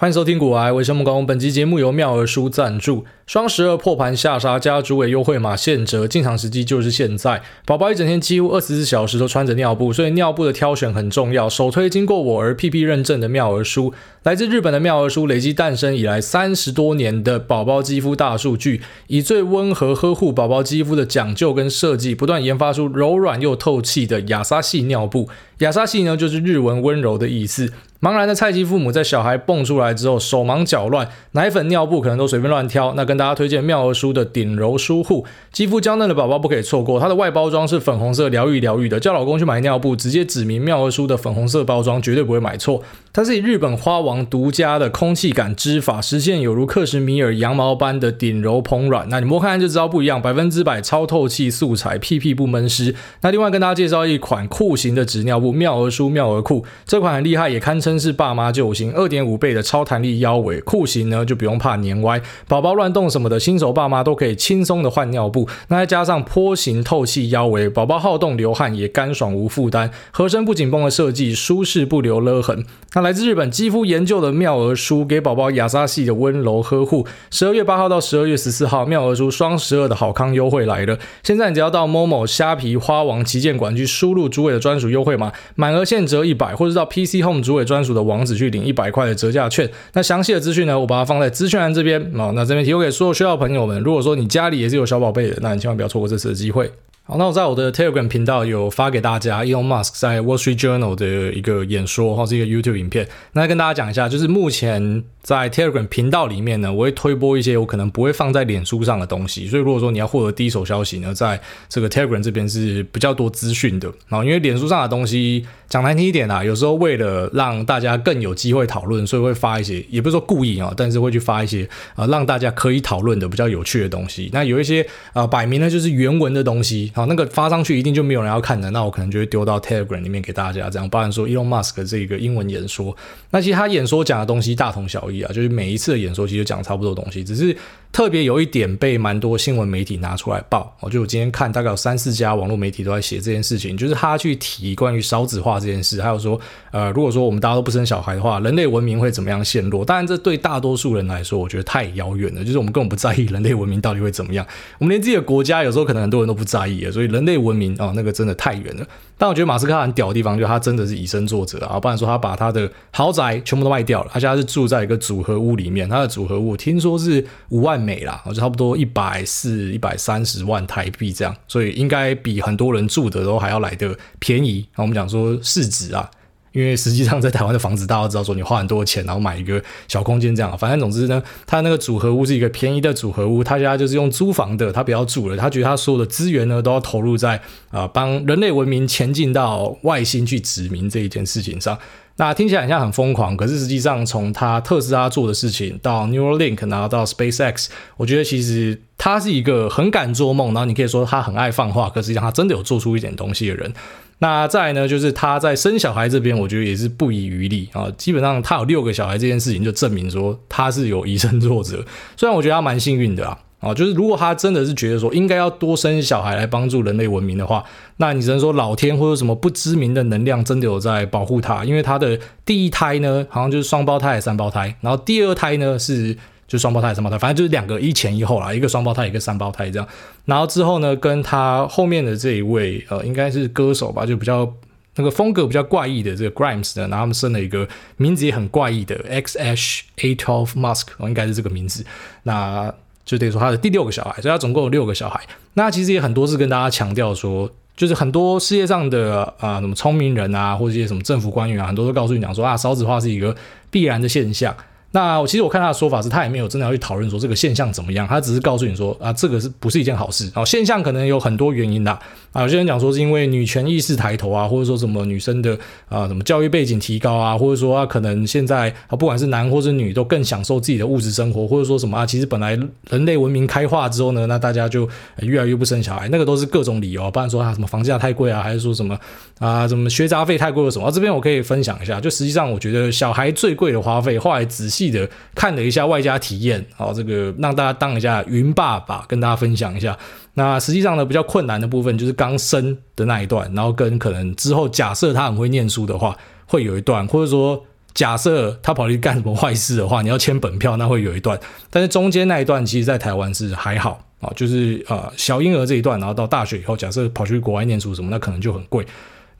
欢迎收听古癌，我是木工。本期节目由妙儿书赞助。双十二破盘下杀，加主委优惠码现折，进场时机就是现在。宝宝一整天几乎二十四小时都穿着尿布，所以尿布的挑选很重要。首推经过我儿 PP 认证的妙儿书，来自日本的妙儿书，累积诞生以来三十多年的宝宝肌肤大数据，以最温和呵护宝宝肌肤的讲究跟设计，不断研发出柔软又透气的亚沙系尿布。亚沙系呢，就是日文温柔的意思。茫然的菜鸡父母在小孩蹦出来之后手忙脚乱，奶粉、尿布可能都随便乱挑。那跟大家推荐妙儿书的顶柔舒护，肌肤娇嫩的宝宝不可以错过。它的外包装是粉红色，疗愈疗愈的。叫老公去买尿布，直接指明妙儿书的粉红色包装，绝对不会买错。它是以日本花王独家的空气感织法，实现有如克什米尔羊毛般的顶柔蓬软。那你摸看就知道不一样，百分之百超透气素材，屁屁不闷湿。那另外跟大家介绍一款裤型的纸尿布，妙儿舒妙儿裤，这款很厉害，也堪称。是爸妈救星，二点五倍的超弹力腰围，裤型呢就不用怕粘歪，宝宝乱动什么的，新手爸妈都可以轻松的换尿布。那再加上坡形透气腰围，宝宝好动流汗也干爽无负担，合身不紧绷的设计，舒适不留勒痕。来自日本肌肤研究的妙儿书，给宝宝亚莎系的温柔呵护。十二月八号到十二月十四号，妙儿书双十二的好康优惠来了。现在你只要到 Momo 虾皮花王旗舰馆去输入主委的专属优惠码，满额现折一百，或者到 PC Home 主委专。属的网址去领一百块的折价券。那详细的资讯呢，我把它放在资讯栏这边。哦，那这边提供给所有需要的朋友们。如果说你家里也是有小宝贝的，那你千万不要错过这次的机会。好，那我在我的 Telegram 频道有发给大家 Elon Musk 在 Wall Street Journal 的一个演说，或是一个 YouTube 影片。那跟大家讲一下，就是目前在 Telegram 频道里面呢，我会推播一些我可能不会放在脸书上的东西。所以如果说你要获得第一手消息呢，在这个 Telegram 这边是比较多资讯的。然后因为脸书上的东西讲难听一点啊，有时候为了让大家更有机会讨论，所以会发一些，也不是说故意啊，但是会去发一些啊，让大家可以讨论的比较有趣的东西。那有一些啊，摆明了就是原文的东西。好，那个发上去一定就没有人要看的，那我可能就会丢到 Telegram 里面给大家，这样。包含说 Elon Musk 这个英文演说，那其实他演说讲的东西大同小异啊，就是每一次的演说其实讲差不多东西，只是特别有一点被蛮多新闻媒体拿出来报。我就我今天看大概有三四家网络媒体都在写这件事情，就是他去提关于少子化这件事，还有说，呃，如果说我们大家都不生小孩的话，人类文明会怎么样陷落？当然，这对大多数人来说，我觉得太遥远了，就是我们根本不在意人类文明到底会怎么样，我们连自己的国家有时候可能很多人都不在意啊，所以人类。文明啊、哦，那个真的太远了。但我觉得马斯克很屌的地方，就是他真的是以身作则啊。不然说他把他的豪宅全部都卖掉了，他现在是住在一个组合屋里面。他的组合屋听说是五万美啦，就差不多一百四、一百三十万台币这样，所以应该比很多人住的都还要来的便宜。那我们讲说市值啊。因为实际上在台湾的房子，大家都知道说你花很多钱，然后买一个小空间这样。反正总之呢，他那个组合屋是一个便宜的组合屋，他家就是用租房的，他不要住了。他觉得他所有的资源呢都要投入在啊、帮人类文明前进到外星去殖民这一件事情上。那听起来好像很疯狂，可是实际上从他特斯拉做的事情到 Neuralink，然后到 SpaceX，我觉得其实他是一个很敢做梦，然后你可以说他很爱放话，可实际上他真的有做出一点东西的人。那再来呢，就是他在生小孩这边，我觉得也是不遗余力啊。基本上他有六个小孩这件事情，就证明说他是有以身作则。虽然我觉得他蛮幸运的啊，啊，就是如果他真的是觉得说应该要多生小孩来帮助人类文明的话，那你只能说老天或者什么不知名的能量真的有在保护他，因为他的第一胎呢好像就是双胞胎还是三胞胎，然后第二胎呢是。就双胞胎、三胞胎，反正就是两个一前一后啦，一个双胞胎，一个三胞胎这样。然后之后呢，跟他后面的这一位，呃，应该是歌手吧，就比较那个风格比较怪异的这个 Grimes 的，然后他们生了一个名字也很怪异的 XH A12 Musk，应该是这个名字。那就等于说他的第六个小孩，所以他总共有六个小孩。那其实也很多次跟大家强调说，就是很多世界上的啊、什么聪明人啊，或者一些什么政府官员啊，很多都告诉你讲说啊，少子化是一个必然的现象。那其实我看他的说法是，他也没有真的要去讨论说这个现象怎么样，他只是告诉你说啊，这个是不是一件好事？哦，现象可能有很多原因的啊。有些人讲说是因为女权意识抬头啊，或者说什么女生的啊什么教育背景提高啊，或者说啊可能现在啊不管是男或是女都更享受自己的物质生活，或者说什么啊，其实本来人类文明开化之后呢，那大家就越来越不生小孩，那个都是各种理由，不然说啊什么房价太贵啊，还是说什么啊什么学杂费太贵了什么？这边我可以分享一下，就实际上我觉得小孩最贵的花费，后来仔细。记得看了一下外加体验，好，这个让大家当一下云爸爸，跟大家分享一下。那实际上呢，比较困难的部分就是刚生的那一段，然后跟可能之后假设他很会念书的话，会有一段，或者说假设他跑去干什么坏事的话，你要签本票，那会有一段。但是中间那一段，其实在台湾是还好啊，就是呃小婴儿这一段，然后到大学以后，假设跑去国外念书什么，那可能就很贵。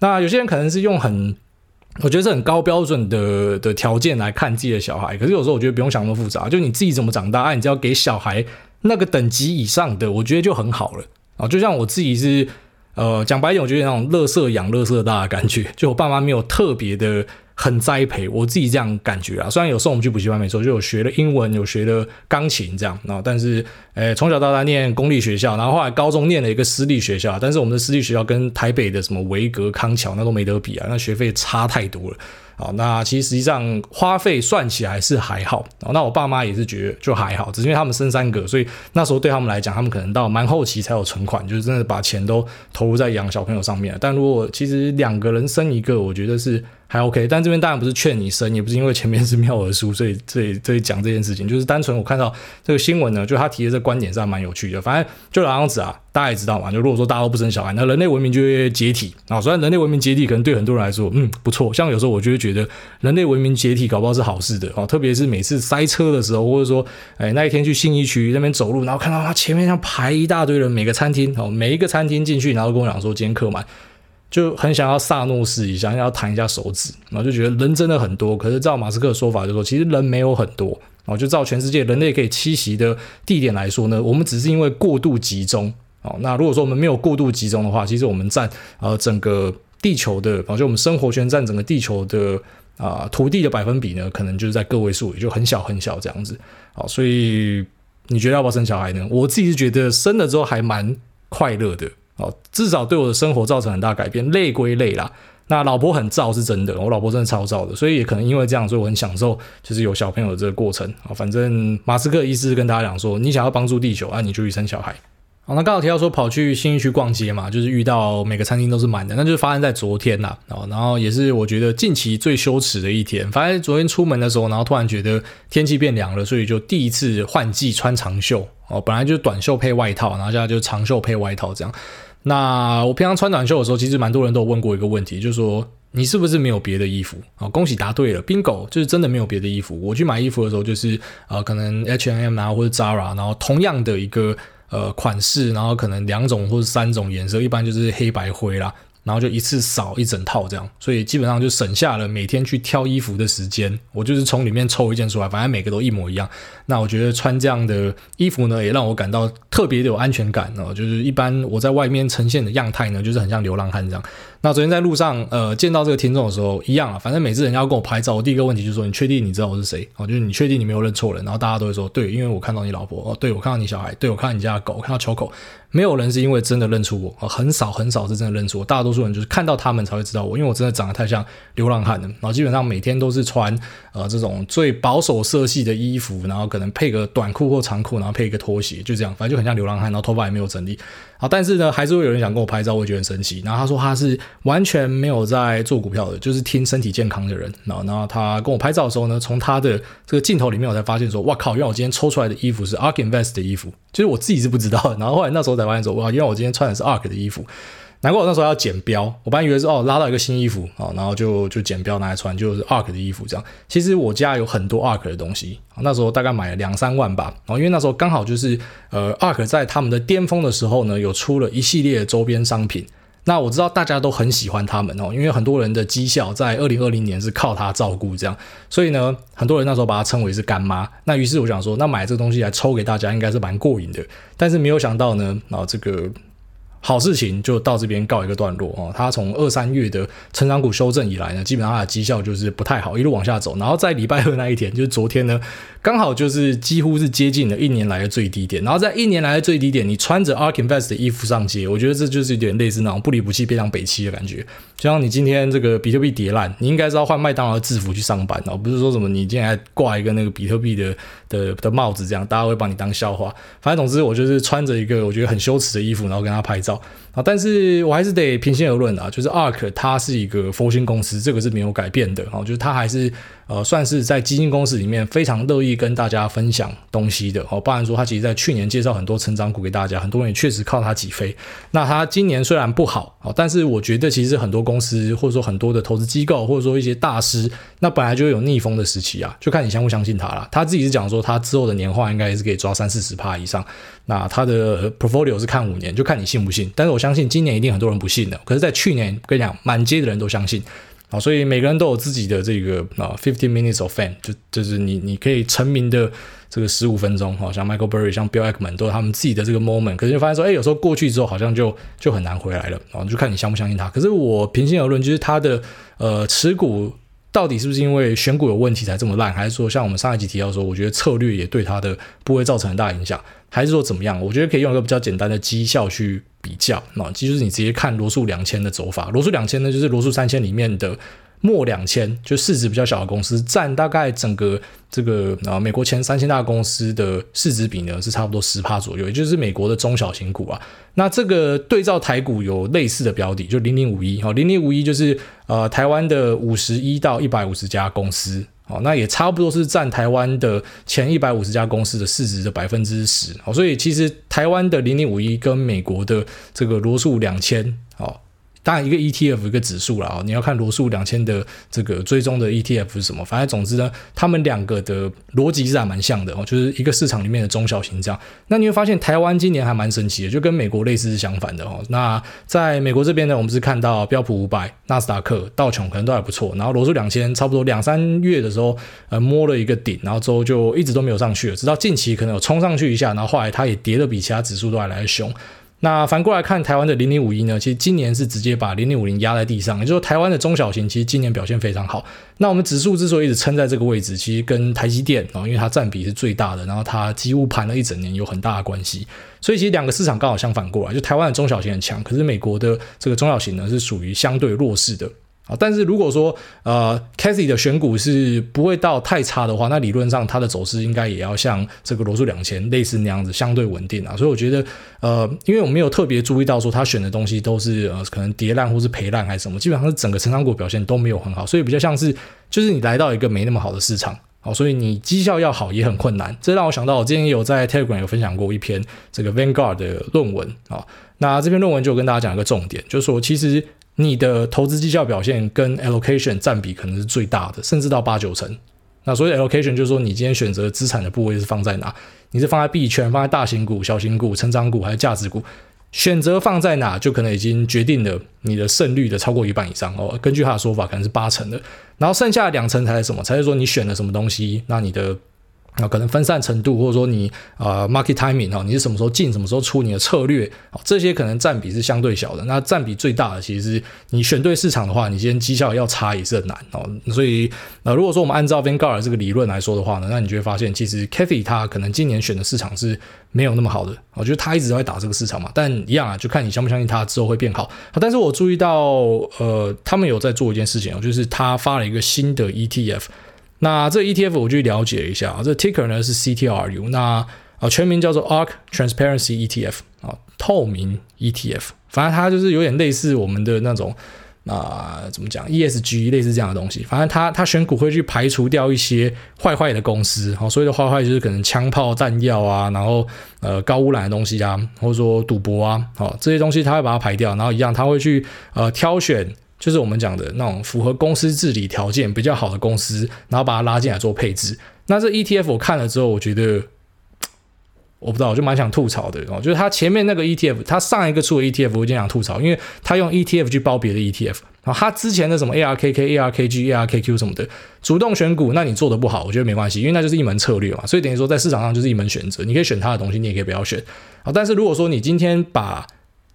那有些人可能是用很，我觉得是很高标准的的条件来看自己的小孩。可是有时候我觉得不用想那么复杂，就你自己怎么长大，你只要给小孩那个等级以上的，我觉得就很好了啊。就像我自己是。呃，讲白一点，我觉得那种乐色养乐色大的感觉，就我爸妈没有特别的很栽培，我自己这样感觉啊。虽然有送我们去补习班没错，就有学了英文，有学了钢琴这样，然后但是，诶，从小到大念公立学校，然后后来高中念了一个私立学校，但是我们的私立学校跟台北的什么维格、康桥那都没得比啊，那学费差太多了。好，那其实实际上花费算起来是还好。哦那我爸妈也是觉得就还好，只是因为他们生三个，所以那时候对他们来讲，他们可能到蛮后期才有存款，就是真的把钱都投入在养小朋友上面。但如果其实两个人生一个，我觉得是。还 OK，但这边当然不是劝你生，也不是因为前面是妙儿书，所以这里这里讲这件事情，就是单纯我看到这个新闻呢，就他提的这观点是蛮有趣的。反正就老样子啊，大家也知道嘛，就如果说大家都不生小孩，那人类文明就会解体啊。虽然人类文明解体可能对很多人来说，嗯，不错，像有时候我就会觉得人类文明解体搞不好是好事的啊。特别是每次塞车的时候，或者说，哎，那一天去信义区那边走路，然后看到他前面像排一大堆人，每个餐厅哦，每一个餐厅进去，然后跟我讲说今天客满。就很想要萨诺斯一下，要弹一下手指，然后就觉得人真的很多。可是照马斯克的说法，就说其实人没有很多。然后就照全世界人类可以栖息的地点来说呢，我们只是因为过度集中。哦，那如果说我们没有过度集中的话，其实我们占呃整个地球的，就我们生活圈占整个地球的啊、土地的百分比呢，可能就是在个位数，也就很小很小这样子。好，所以你觉得要不要生小孩呢？我自己是觉得生了之后还蛮快乐的。哦，至少对我的生活造成很大改变。累归累啦，那老婆很躁是真的，我老婆真的超躁的，所以也可能因为这样，所以我很享受就是有小朋友这个过程啊。反正马斯克意思是跟大家讲说，你想要帮助地球啊，你就去生小孩。好，那刚好提到说跑去新义区逛街嘛，就是遇到每个餐厅都是满的，那就是发生在昨天呐。哦，然后也是我觉得近期最羞耻的一天。反正昨天出门的时候，然后突然觉得天气变凉了，所以就第一次换季穿长袖。哦，本来就是短袖配外套，然后现在就长袖配外套这样。那我平常穿短袖的时候，其实蛮多人都有问过一个问题，就是说你是不是没有别的衣服啊？恭喜答对了，bingo，就是真的没有别的衣服。我去买衣服的时候，就是呃，可能 H&M 啊或者 Zara，然后同样的一个呃款式，然后可能两种或者三种颜色，一般就是黑白灰啦。然后就一次扫一整套这样，所以基本上就省下了每天去挑衣服的时间。我就是从里面抽一件出来，反正每个都一模一样。那我觉得穿这样的衣服呢，也让我感到特别的有安全感哦。就是一般我在外面呈现的样态呢，就是很像流浪汉这样。那昨天在路上呃见到这个听众的时候，一样啊，反正每次人家要跟我拍照，我第一个问题就是说：你确定你知道我是谁？哦，就是你确定你没有认错人？然后大家都会说：对，因为我看到你老婆哦，对，我看到你小孩，对，我看到你家的狗，我看到球口。没有人是因为真的认出我，很少很少是真的认出我。大多数人就是看到他们才会知道我，因为我真的长得太像流浪汉了。然后基本上每天都是穿呃这种最保守色系的衣服，然后可能配个短裤或长裤，然后配一个拖鞋，就这样，反正就很像流浪汉。然后头发也没有整理。啊，但是呢，还是会有人想跟我拍照，我会觉得很神奇。然后他说他是完全没有在做股票的，就是听身体健康的人。然后，然后他跟我拍照的时候呢，从他的这个镜头里面，我才发现说，哇靠！因为我今天抽出来的衣服是 ARK Invest 的衣服，其实我自己是不知道的。然后后来那时候才发现说，哇，因为我今天穿的是 ARK 的衣服。难怪我那时候要剪标，我本以为是哦拉到一个新衣服啊，然后就就剪标拿来穿，就是 ARK 的衣服这样。其实我家有很多 ARK 的东西，那时候大概买了两三万吧。然后因为那时候刚好就是呃 ARK 在他们的巅峰的时候呢，有出了一系列的周边商品。那我知道大家都很喜欢他们哦，因为很多人的绩效在二零二零年是靠他照顾这样，所以呢，很多人那时候把它称为是干妈。那于是我想说，那买这个东西来抽给大家，应该是蛮过瘾的。但是没有想到呢，啊这个。好事情就到这边告一个段落哦。他从二三月的成长股修正以来呢，基本上他的绩效就是不太好，一路往下走。然后在礼拜二那一天，就是昨天呢，刚好就是几乎是接近了一年来的最低点。然后在一年来的最低点，你穿着 ARK Invest 的衣服上街，我觉得这就是有点类似那种不离不弃、非常北七的感觉。就像你今天这个比特币跌烂，你应该是要换麦当劳的制服去上班哦，不是说什么你今天还挂一个那个比特币的的的帽子，这样大家会把你当笑话。反正总之，我就是穿着一个我觉得很羞耻的衣服，然后跟他拍照。啊，但是我还是得平心而论啊，就是 ARK 它是一个佛心公司，这个是没有改变的啊，就是它还是呃，算是在基金公司里面非常乐意跟大家分享东西的哦。包含说他其实在去年介绍很多成长股给大家，很多人也确实靠他起飞。那他今年虽然不好哦，但是我觉得其实很多公司或者说很多的投资机构或者说一些大师，那本来就有逆风的时期啊，就看你相不相信他了。他自己是讲说他之后的年化应该也是可以抓三四十趴以上。那他的 portfolio 是看五年，就看你信不信。但是我相信今年一定很多人不信的，可是，在去年跟你讲，满街的人都相信。啊，所以每个人都有自己的这个啊，fifteen minutes of fame，就就是你你可以成名的这个十五分钟，好像 Michael Burry、像 Bill Ackman 都有他们自己的这个 moment，可是就发现说，哎，有时候过去之后好像就就很难回来了，啊，就看你相不相信他。可是我平心而论，就是他的呃持股到底是不是因为选股有问题才这么烂，还是说像我们上一集提到说，我觉得策略也对它的不会造成很大影响，还是说怎么样？我觉得可以用一个比较简单的绩效去。比较，那其实就是你直接看罗素两千的走法。罗素两千呢，就是罗素三千里面的末两千，就市值比较小的公司，占大概整个这个啊美国前三千大公司的市值比呢，是差不多十趴左右，也就是美国的中小型股啊。那这个对照台股有类似的标的，就零零五一，哈，零零五一就是呃台湾的五十一到一百五十家公司。哦，那也差不多是占台湾的前一百五十家公司的市值的百分之十。哦，所以其实台湾的零零五一跟美国的这个罗素两千，哦。当然，一个 ETF 一个指数了啊，你要看罗素两千的这个追踪的 ETF 是什么。反正总之呢，他们两个的逻辑是还蛮像的哦，就是一个市场里面的中小型这样。那你会发现台湾今年还蛮神奇的，就跟美国类似是相反的哦。那在美国这边呢，我们是看到标普五百、纳斯达克、道琼可能都还不错，然后罗素两千差不多两三月的时候呃摸了一个顶，然后之后就一直都没有上去了，直到近期可能有冲上去一下，然后后来它也跌得比其他指数都还来得凶。那反过来看台湾的零零五一呢，其实今年是直接把零零五零压在地上，也就是说台湾的中小型其实今年表现非常好。那我们指数之所以一直撑在这个位置，其实跟台积电啊，因为它占比是最大的，然后它几乎盘了一整年有很大的关系。所以其实两个市场刚好相反过来，就台湾的中小型很强，可是美国的这个中小型呢是属于相对弱势的。啊但是如果说呃，Cathy 的选股是不会到太差的话，那理论上它的走势应该也要像这个罗素两千类似那样子，相对稳定啊。所以我觉得呃，因为我没有特别注意到说他选的东西都是呃可能跌烂或是赔烂还是什么，基本上是整个成长股表现都没有很好，所以比较像是就是你来到一个没那么好的市场，好，所以你绩效要好也很困难。这让我想到我之前有在 Telegram 有分享过一篇这个 Vanguard 的论文啊，那这篇论文就跟大家讲一个重点，就是说其实。你的投资绩效表现跟 allocation 占比可能是最大的，甚至到八九成。那所以 allocation 就是说，你今天选择资产的部位是放在哪？你是放在币圈、放在大型股、小型股、成长股还是价值股？选择放在哪，就可能已经决定了你的胜率的超过一半以上哦。根据他的说法，可能是八成的。然后剩下两成才是什么？才是说你选了什么东西？那你的。那可能分散程度，或者说你啊、market timing 哈，你是什么时候进，什么时候出，你的策略，这些可能占比是相对小的。那占比最大的，其实是你选对市场的话，你今天绩效要差也是很难哦。所以呃，如果说我们按照 Vanguard 这个理论来说的话呢，那你就会发现，其实 Cathy 他可能今年选的市场是没有那么好的。我觉得他一直都在打这个市场嘛，但一样啊，就看你相不相信他之后会变好。但是我注意到，呃，他们有在做一件事情，就是他发了一个新的 ETF。那这 ETF 我去了解一下啊，这 ticker 呢是 CTRU，那啊全名叫做 ARK Transparency ETF 啊，透明 ETF，反正它就是有点类似我们的那种啊怎么讲 ESG 类似这样的东西，反正它它选股会去排除掉一些坏坏的公司，好，所谓的坏坏就是可能枪炮弹药啊，然后呃高污染的东西啊，或者说赌博啊，好这些东西它会把它排掉，然后一样它会去呃挑选。就是我们讲的那种符合公司治理条件比较好的公司，然后把它拉进来做配置。那这 ETF 我看了之后，我觉得我不知道，我就蛮想吐槽的哦。就是它前面那个 ETF，它上一个出的 ETF，我就想吐槽，因为它用 ETF 去包别的 ETF 啊。它之前的什么 ARKK、ARKG、ARKQ 什么的，主动选股，那你做的不好，我觉得没关系，因为那就是一门策略嘛。所以等于说在市场上就是一门选择，你可以选它的东西，你也可以不要选啊。但是如果说你今天把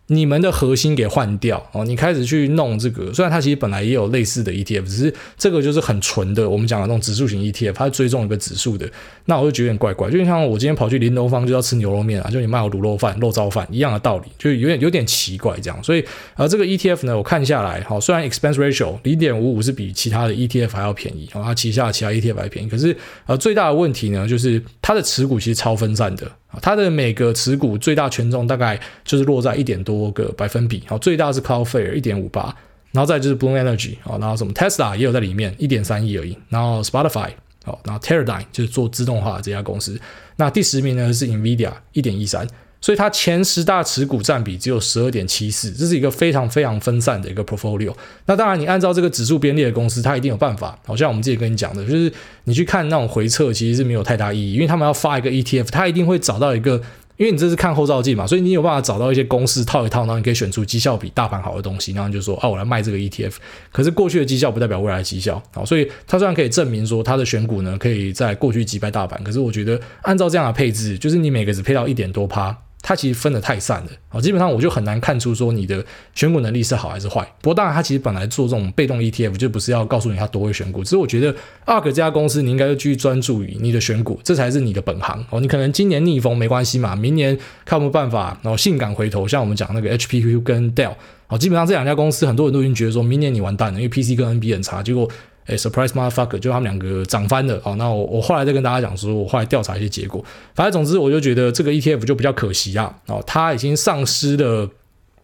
你们的核心给换掉哦，你开始去弄这个，虽然它其实本来也有类似的 ETF，只是这个就是很纯的，我们讲的那种指数型 ETF，它追踪一个指数的，那我就觉得有点怪怪，就像我今天跑去林东方就要吃牛肉面啊，就你卖我卤肉饭、肉燥饭一样的道理，就有点有点奇怪这样，所以呃这个 ETF 呢，我看下来，好，虽然 expense ratio 零点五五是比其他的 ETF 还要便宜，哦，它旗下其他 ETF 还便宜，可是呃最大的问题呢，就是它的持股其实超分散的。它的每个持股最大权重大概就是落在一点多个百分比，好，最大是 Cloudflare 一点五八，然后再就是 Bloom Energy 好，然后什么 Tesla 也有在里面，一点三亿而已，然后 Spotify 好，然后 Teradyne 就是做自动化的这家公司，那第十名呢是 NVIDIA 一点一三。所以它前十大持股占比只有十二点七四，这是一个非常非常分散的一个 portfolio。那当然，你按照这个指数编列的公司，它一定有办法。好像我们之前跟你讲的，就是你去看那种回撤，其实是没有太大意义，因为他们要发一个 ETF，它一定会找到一个，因为你这是看后照镜嘛，所以你有办法找到一些公式套一套，然后你可以选出绩效比大盘好的东西，然后你就说，啊，我来卖这个 ETF。可是过去的绩效不代表未来的绩效，好，所以它虽然可以证明说它的选股呢，可以在过去击败大盘，可是我觉得按照这样的配置，就是你每个只配到一点多趴。它其实分得太散了啊，基本上我就很难看出说你的选股能力是好还是坏。不过当然，它其实本来做这种被动 ETF 就不是要告诉你它多会选股，只是我觉得 ARK 这家公司你应该就继续专注于你的选股，这才是你的本行哦。你可能今年逆风没关系嘛，明年看有没有办法，然后性感回头，像我们讲那个 HPQ 跟 Dell 哦，基本上这两家公司很多人都已经觉得说明年你完蛋了，因为 PC 跟 NB 很差，结果。哎，surprise motherfucker，就他们两个涨翻了。哦，那我我后来再跟大家讲说，我后来调查一些结果。反正总之，我就觉得这个 ETF 就比较可惜啊。哦，它已经丧失了，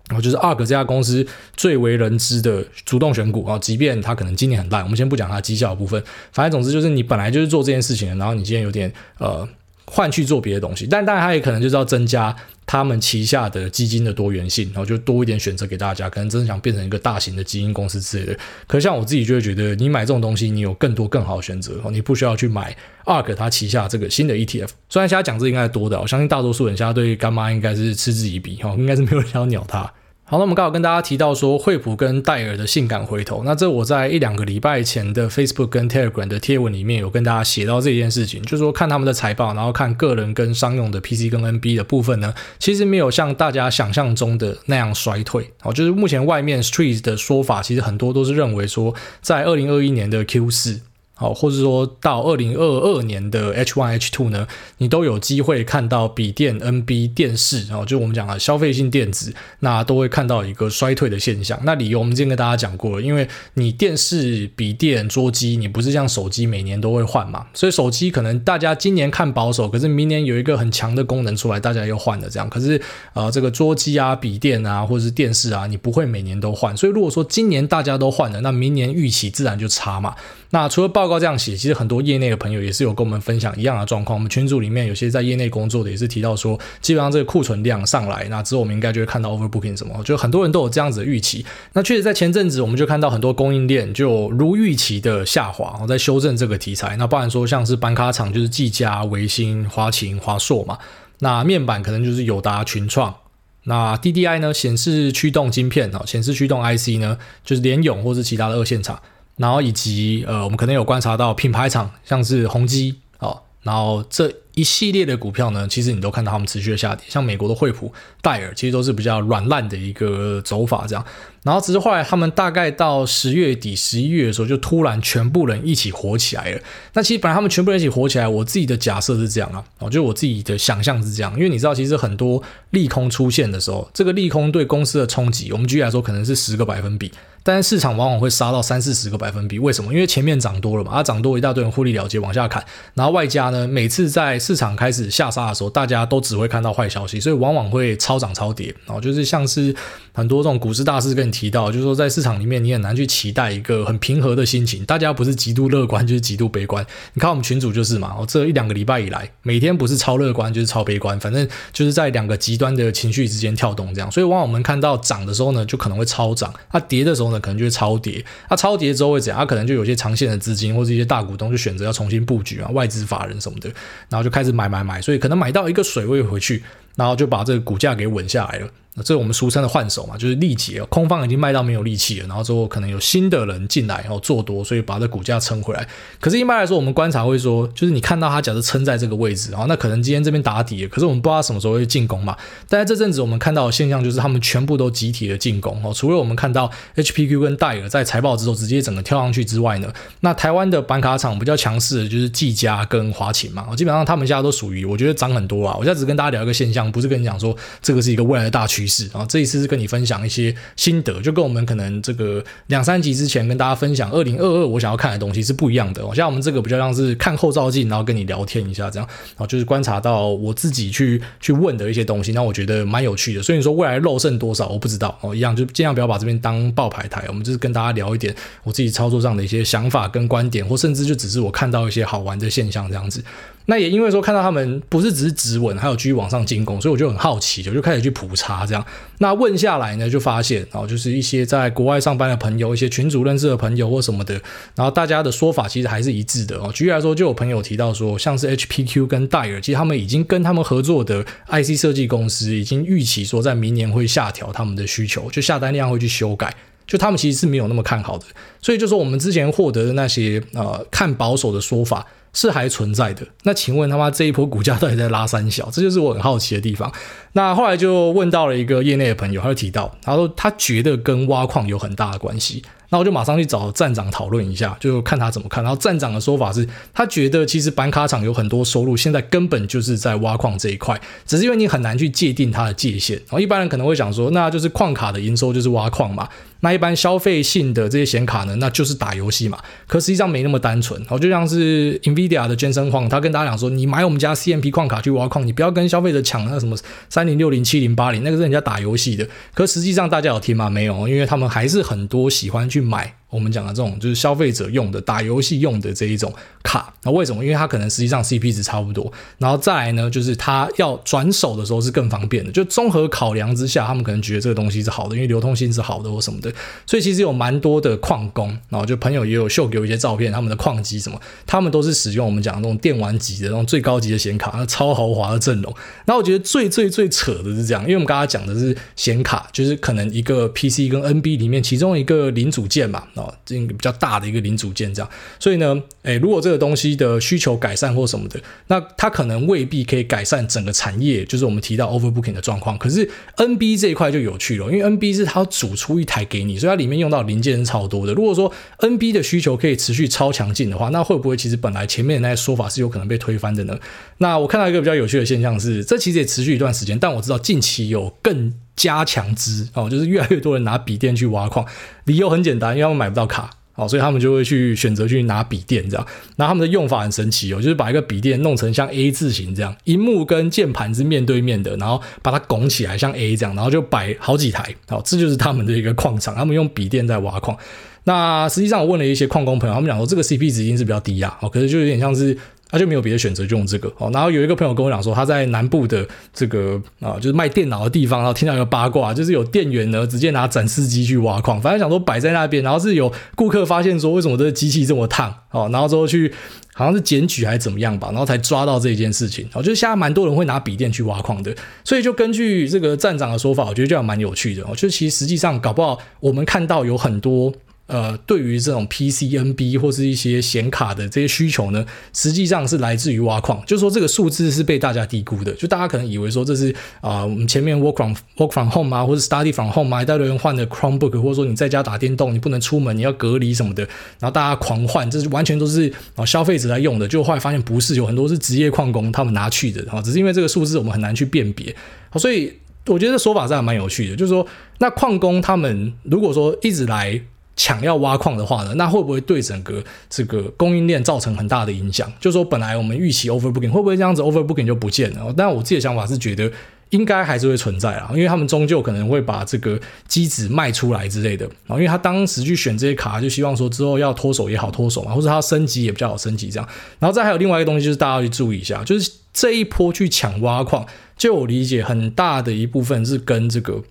哦，就是 ARK 这家公司最为人知的主动选股啊。即便它可能今年很烂，我们先不讲它绩效的部分。反正总之就是，你本来就是做这件事情的，然后你今天有点呃。换去做别的东西，但当然它也可能就是要增加他们旗下的基金的多元性，然后就多一点选择给大家。可能真的想变成一个大型的基金公司之类的。可像我自己就会觉得，你买这种东西，你有更多更好的选择，你不需要去买 ARK 它旗下这个新的 ETF。虽然现在讲这应该多的，我相信大多数人现在对干妈应该是嗤之以鼻，哈，应该是没有人想要鸟它。好，那我们刚好跟大家提到说，惠普跟戴尔的性感回头，那这我在一两个礼拜前的 Facebook 跟 Telegram 的贴文里面有跟大家写到这件事情，就是说看他们的财报，然后看个人跟商用的 PC 跟 NB 的部分呢，其实没有像大家想象中的那样衰退。哦，就是目前外面 Street 的说法，其实很多都是认为说，在二零二一年的 Q 四。好，或者说到二零二二年的 H1、H2 呢，你都有机会看到笔电、NB、电视，然后就我们讲的消费性电子，那都会看到一个衰退的现象。那理由我们之前跟大家讲过了，因为你电视、笔电、桌机，你不是像手机每年都会换嘛，所以手机可能大家今年看保守，可是明年有一个很强的功能出来，大家又换了这样。可是呃，这个桌机啊、笔电啊，或者是电视啊，你不会每年都换。所以如果说今年大家都换了，那明年预期自然就差嘛。那除了报告这样写，其实很多业内的朋友也是有跟我们分享一样的状况。我们群组里面有些在业内工作的也是提到说，基本上这个库存量上来，那之后我们应该就会看到 overbooking 什么，就很多人都有这样子的预期。那确实在前阵子我们就看到很多供应链就如预期的下滑，我在修正这个题材。那包含说像是板卡厂就是技嘉、微星、华擎、华硕嘛，那面板可能就是友达、群创。那 DDI 呢，显示驱动晶片啊，显示驱动 IC 呢，就是联咏或是其他的二线厂。然后以及呃，我们可能有观察到品牌厂，像是宏基哦，然后这一系列的股票呢，其实你都看到他们持续的下跌，像美国的惠普、戴尔，其实都是比较软烂的一个走法这样。然后只是后来他们大概到十月底、十一月的时候，就突然全部人一起火起来了。那其实本来他们全部人一起火起来，我自己的假设是这样啊，哦，就我自己的想象是这样，因为你知道，其实很多利空出现的时候，这个利空对公司的冲击，我们举例来说，可能是十个百分比。但是市场往往会杀到三四十个百分比，为什么？因为前面涨多了嘛，它涨多一大堆人获利了结往下砍，然后外加呢，每次在市场开始下杀的时候，大家都只会看到坏消息，所以往往会超涨超跌。然后就是像是很多这种股市大师跟你提到，就是说在市场里面你很难去期待一个很平和的心情，大家不是极度乐观就是极度悲观。你看我们群主就是嘛，哦，这一两个礼拜以来，每天不是超乐观就是超悲观，反正就是在两个极端的情绪之间跳动这样。所以往往我们看到涨的时候呢，就可能会超涨；它跌的时候，可能就会超跌，那超跌之后会怎样？它可能就有些长线的资金或者一些大股东就选择要重新布局啊，外资法人什么的，然后就开始买买买，所以可能买到一个水位回去，然后就把这个股价给稳下来了。那这是我们俗称的换手嘛，就是力竭，空方已经卖到没有力气了，然后之后可能有新的人进来，然后做多，所以把这股价撑回来。可是，一般来说，我们观察会说，就是你看到它假设撑在这个位置，然后那可能今天这边打底，可是我们不知道什么时候会进攻嘛。但在这阵子，我们看到的现象就是他们全部都集体的进攻哦，除了我们看到 HPQ 跟戴尔在财报之后直接整个跳上去之外呢，那台湾的板卡厂比较强势的就是技嘉跟华擎嘛，基本上他们现在都属于我觉得涨很多啊。我现在只跟大家聊一个现象。不是跟你讲说这个是一个未来的大趋势啊。这一次是跟你分享一些心得，就跟我们可能这个两三集之前跟大家分享二零二二我想要看的东西是不一样的。像我们这个比较像是看后照镜，然后跟你聊天一下这样，然后就是观察到我自己去去问的一些东西，那我觉得蛮有趣的。所以你说未来肉剩多少，我不知道哦，一样就尽量不要把这边当爆牌台，我们就是跟大家聊一点我自己操作上的一些想法跟观点，或甚至就只是我看到一些好玩的现象这样子。那也因为说看到他们不是只是止稳，还有继续往上进攻，所以我就很好奇，我就开始去普查这样。那问下来呢，就发现哦，就是一些在国外上班的朋友，一些群主认识的朋友或什么的，然后大家的说法其实还是一致的哦。举例来说，就有朋友提到说，像是 HPQ 跟戴尔，其实他们已经跟他们合作的 IC 设计公司已经预期说，在明年会下调他们的需求，就下单量会去修改。就他们其实是没有那么看好的，所以就说我们之前获得的那些呃看保守的说法是还存在的。那请问他妈这一波股价到底在拉三小？这就是我很好奇的地方。那后来就问到了一个业内的朋友，他就提到，他说他觉得跟挖矿有很大的关系。那我就马上去找站长讨论一下，就看他怎么看。然后站长的说法是，他觉得其实板卡厂有很多收入，现在根本就是在挖矿这一块，只是因为你很难去界定它的界限。然后一般人可能会想说，那就是矿卡的营收就是挖矿嘛。那一般消费性的这些显卡呢，那就是打游戏嘛。可实际上没那么单纯。哦，就像是 NVIDIA 的 Jensen Huang，他跟大家讲说，你买我们家 CMP 矿卡去挖矿，你不要跟消费者抢那什么三零六零七零八零，那个是人家打游戏的。可实际上大家有听吗？没有，因为他们还是很多喜欢去买。我们讲的这种就是消费者用的、打游戏用的这一种卡，那为什么？因为它可能实际上 CP 值差不多，然后再来呢，就是它要转手的时候是更方便的。就综合考量之下，他们可能觉得这个东西是好的，因为流通性是好的或什么的。所以其实有蛮多的矿工，然后就朋友也有秀给我一些照片，他们的矿机什么，他们都是使用我们讲的那种电玩级的那种最高级的显卡，那超豪华的阵容。然后我觉得最最最扯的是这样，因为我们刚刚讲的是显卡，就是可能一个 PC 跟 NB 里面其中一个零组件嘛。哦，这个比较大的一个零组件这样，所以呢，诶，如果这个东西的需求改善或什么的，那它可能未必可以改善整个产业，就是我们提到 overbooking 的状况。可是 NB 这一块就有趣了，因为 NB 是它要组出一台给你，所以它里面用到零件是超多的。如果说 NB 的需求可以持续超强劲的话，那会不会其实本来前面的那些说法是有可能被推翻的呢？那我看到一个比较有趣的现象是，这其实也持续一段时间，但我知道近期有更加强之哦，就是越来越多人拿笔电去挖矿，理由很简单，因为他们买不到卡。哦，所以他们就会去选择去拿笔电这样，那他们的用法很神奇哦，就是把一个笔电弄成像 A 字形这样，萤幕跟键盘是面对面的，然后把它拱起来像 A 这样，然后就摆好几台，好，这就是他们的一个矿场，他们用笔电在挖矿。那实际上我问了一些矿工朋友，他们讲说这个 CP 值一定是比较低啊，哦，可是就有点像是。他就没有别的选择，就用这个哦。然后有一个朋友跟我讲说，他在南部的这个啊，就是卖电脑的地方，然后听到一个八卦，就是有店员呢直接拿展示机去挖矿，反正想说摆在那边，然后是有顾客发现说，为什么这个机器这么烫哦，然后之后去好像是检举还是怎么样吧，然后才抓到这件事情。哦，就是现在蛮多人会拿笔电去挖矿的，所以就根据这个站长的说法，我觉得这样蛮有趣的哦。就是其实实际上搞不好我们看到有很多。呃，对于这种 PCNB 或是一些显卡的这些需求呢，实际上是来自于挖矿。就是说这个数字是被大家低估的，就大家可能以为说这是啊、我们前面 work from work from home 啊，或者 study from home 啊，一大堆人换的 Chromebook，或者说你在家打电动，你不能出门，你要隔离什么的，然后大家狂换，这是完全都是啊消费者在用的。就后来发现不是，有很多是职业矿工他们拿去的啊，只是因为这个数字我们很难去辨别。所以我觉得这说法是还蛮有趣的，就是说那矿工他们如果说一直来。抢要挖矿的话呢，那会不会对整个这个供应链造成很大的影响？就说本来我们预期 overbooking 会不会这样子 overbooking 就不见了？但我自己的想法是觉得应该还是会存在啊，因为他们终究可能会把这个机子卖出来之类的啊，因为他当时去选这些卡，就希望说之后要脱手也好脱手嘛，或者他升级也比较好升级这样。然后再还有另外一个东西，就是大家要去注意一下，就是这一波去抢挖矿，就我理解很大的一部分是跟这个。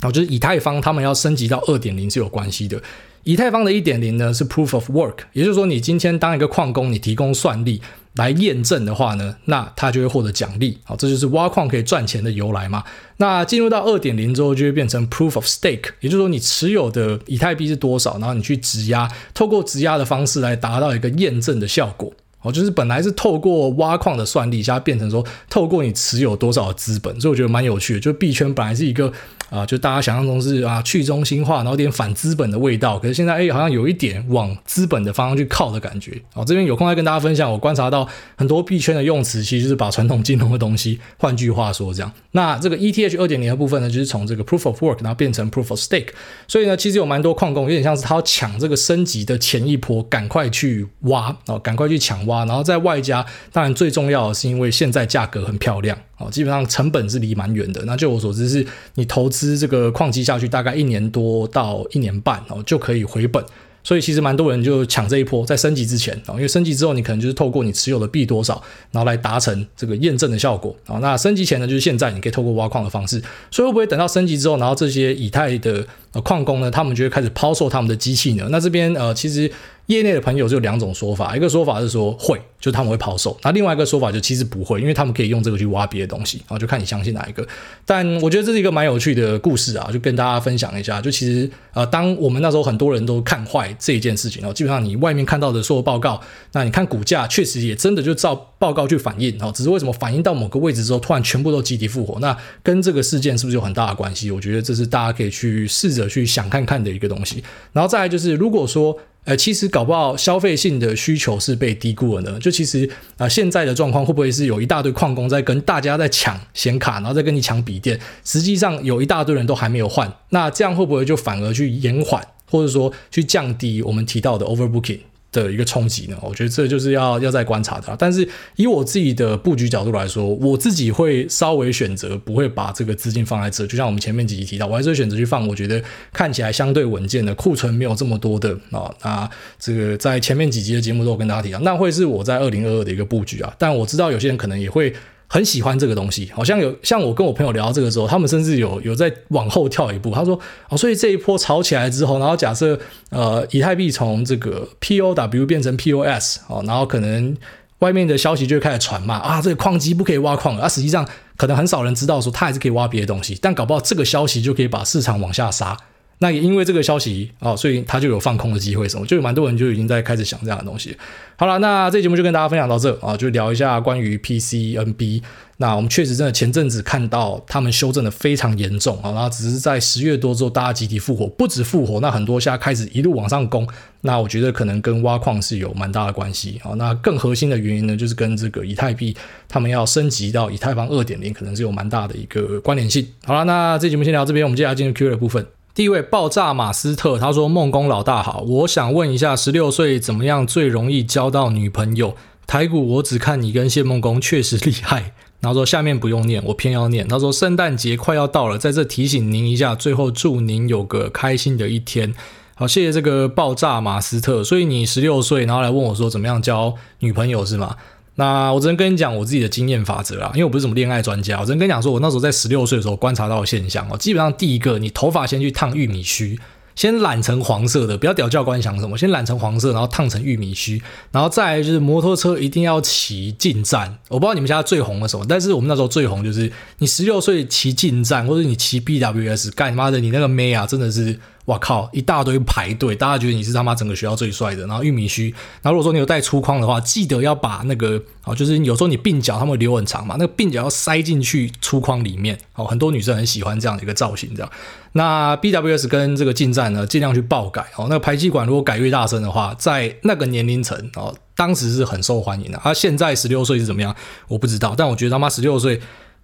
然后，就是以太坊他们要升级到二点零是有关系的。以太坊的一点零呢是 Proof of Work，也就是说你今天当一个矿工，你提供算力来验证的话呢，那他就会获得奖励。好，这就是挖矿可以赚钱的由来嘛。那进入到二点零之后，就会变成 Proof of Stake，也就是说你持有的以太币是多少，然后你去质押，透过质押的方式来达到一个验证的效果。哦，就是本来是透过挖矿的算力，现在变成说透过你持有多少的资本，所以我觉得蛮有趣的。就币圈本来是一个啊，就大家想象中是啊去中心化，然后有点反资本的味道，可是现在哎好像有一点往资本的方向去靠的感觉。哦，这边有空再跟大家分享，我观察到很多币圈的用词，其实就是把传统金融的东西，换句话说这样。那这个 ETH 二点零的部分呢，就是从这个 Proof of Work 然后变成 Proof of Stake，所以呢，其实有蛮多矿工有点像是他要抢这个升级的前一波，赶快去挖哦，赶快去抢挖，然后在外加，当然最重要的是因为现在价格很漂亮哦，基本上成本是离蛮远的。那就我所知是，你投资这个矿机下去大概一年多到一年半哦，就可以回本。所以其实蛮多人就抢这一波，在升级之前啊，因为升级之后你可能就是透过你持有的币多少，然后来达成这个验证的效果啊。那升级前呢，就是现在你可以透过挖矿的方式。所以会不会等到升级之后，然后这些以太的矿工呢，他们就会开始抛售他们的机器呢？那这边呃，其实。业内的朋友就有两种说法，一个说法是说会，就他们会抛售；那另外一个说法就其实不会，因为他们可以用这个去挖别的东西，然后就看你相信哪一个。但我觉得这是一个蛮有趣的故事啊，就跟大家分享一下。就其实呃，当我们那时候很多人都看坏这一件事情，然后基本上你外面看到的所有报告，那你看股价确实也真的就照报告去反映，哦，只是为什么反映到某个位置之后，突然全部都集体复活？那跟这个事件是不是有很大的关系？我觉得这是大家可以去试着去想看看的一个东西。然后再来就是，如果说。呃，其实搞不好消费性的需求是被低估了呢。就其实啊、呃，现在的状况会不会是有一大堆矿工在跟大家在抢显卡，然后再跟你抢笔电？实际上有一大堆人都还没有换，那这样会不会就反而去延缓，或者说去降低我们提到的 overbooking？的一个冲击呢，我觉得这就是要要再观察的。但是以我自己的布局角度来说，我自己会稍微选择不会把这个资金放在这，就像我们前面几集提到，我还是会选择去放。我觉得看起来相对稳健的库存没有这么多的啊。那这个在前面几集的节目都有跟大家提到，那会是我在二零二二的一个布局啊。但我知道有些人可能也会。很喜欢这个东西，好像有像我跟我朋友聊到这个时候，他们甚至有有在往后跳一步。他说：“哦，所以这一波炒起来之后，然后假设呃以太币从这个 POW 变成 POS 哦，然后可能外面的消息就会开始传嘛啊，这个矿机不可以挖矿了啊。实际上可能很少人知道说它还是可以挖别的东西，但搞不好这个消息就可以把市场往下杀。”那也因为这个消息啊、哦，所以他就有放空的机会，什么就有蛮多人就已经在开始想这样的东西。好了，那这节目就跟大家分享到这啊，就聊一下关于 PCNB。那我们确实真的前阵子看到他们修正的非常严重啊，然后只是在十月多之后大家集体复活，不止复活，那很多现在开始一路往上攻。那我觉得可能跟挖矿是有蛮大的关系啊。那更核心的原因呢，就是跟这个以太币他们要升级到以太坊二点零，可能是有蛮大的一个关联性。好了，那这节目先聊这边，我们接下来进入 Q&A 部分。第一位爆炸马斯特，他说：“梦工老大好，我想问一下，十六岁怎么样最容易交到女朋友？台股我只看你跟谢梦工确实厉害。”然后说下面不用念，我偏要念。他说：“圣诞节快要到了，在这提醒您一下，最后祝您有个开心的一天。”好，谢谢这个爆炸马斯特。所以你十六岁，然后来问我说怎么样交女朋友是吗？那我只能跟你讲我自己的经验法则啊，因为我不是什么恋爱专家，我只能跟你讲说，我那时候在十六岁的时候观察到的现象哦，基本上第一个，你头发先去烫玉米须。先染成黄色的，不要屌教官想什么，先染成黄色，然后烫成玉米须，然后再来就是摩托车一定要骑进站。我不知道你们现在最红的什么，但是我们那时候最红就是你十六岁骑进站，或者你骑 BWS，干你妈的你那个妹啊，真的是哇靠，一大堆排队，大家觉得你是他妈整个学校最帅的。然后玉米须，然后如果说你有带粗框的话，记得要把那个哦，就是有时候你鬓角他们会留很长嘛，那个鬓角要塞进去粗框里面。哦，很多女生很喜欢这样的一个造型，这样。那 BWS 跟这个进站呢，尽量去爆改哦。那个排气管如果改越大声的话，在那个年龄层哦，当时是很受欢迎的。而、啊、现在十六岁是怎么样，我不知道。但我觉得他妈十六岁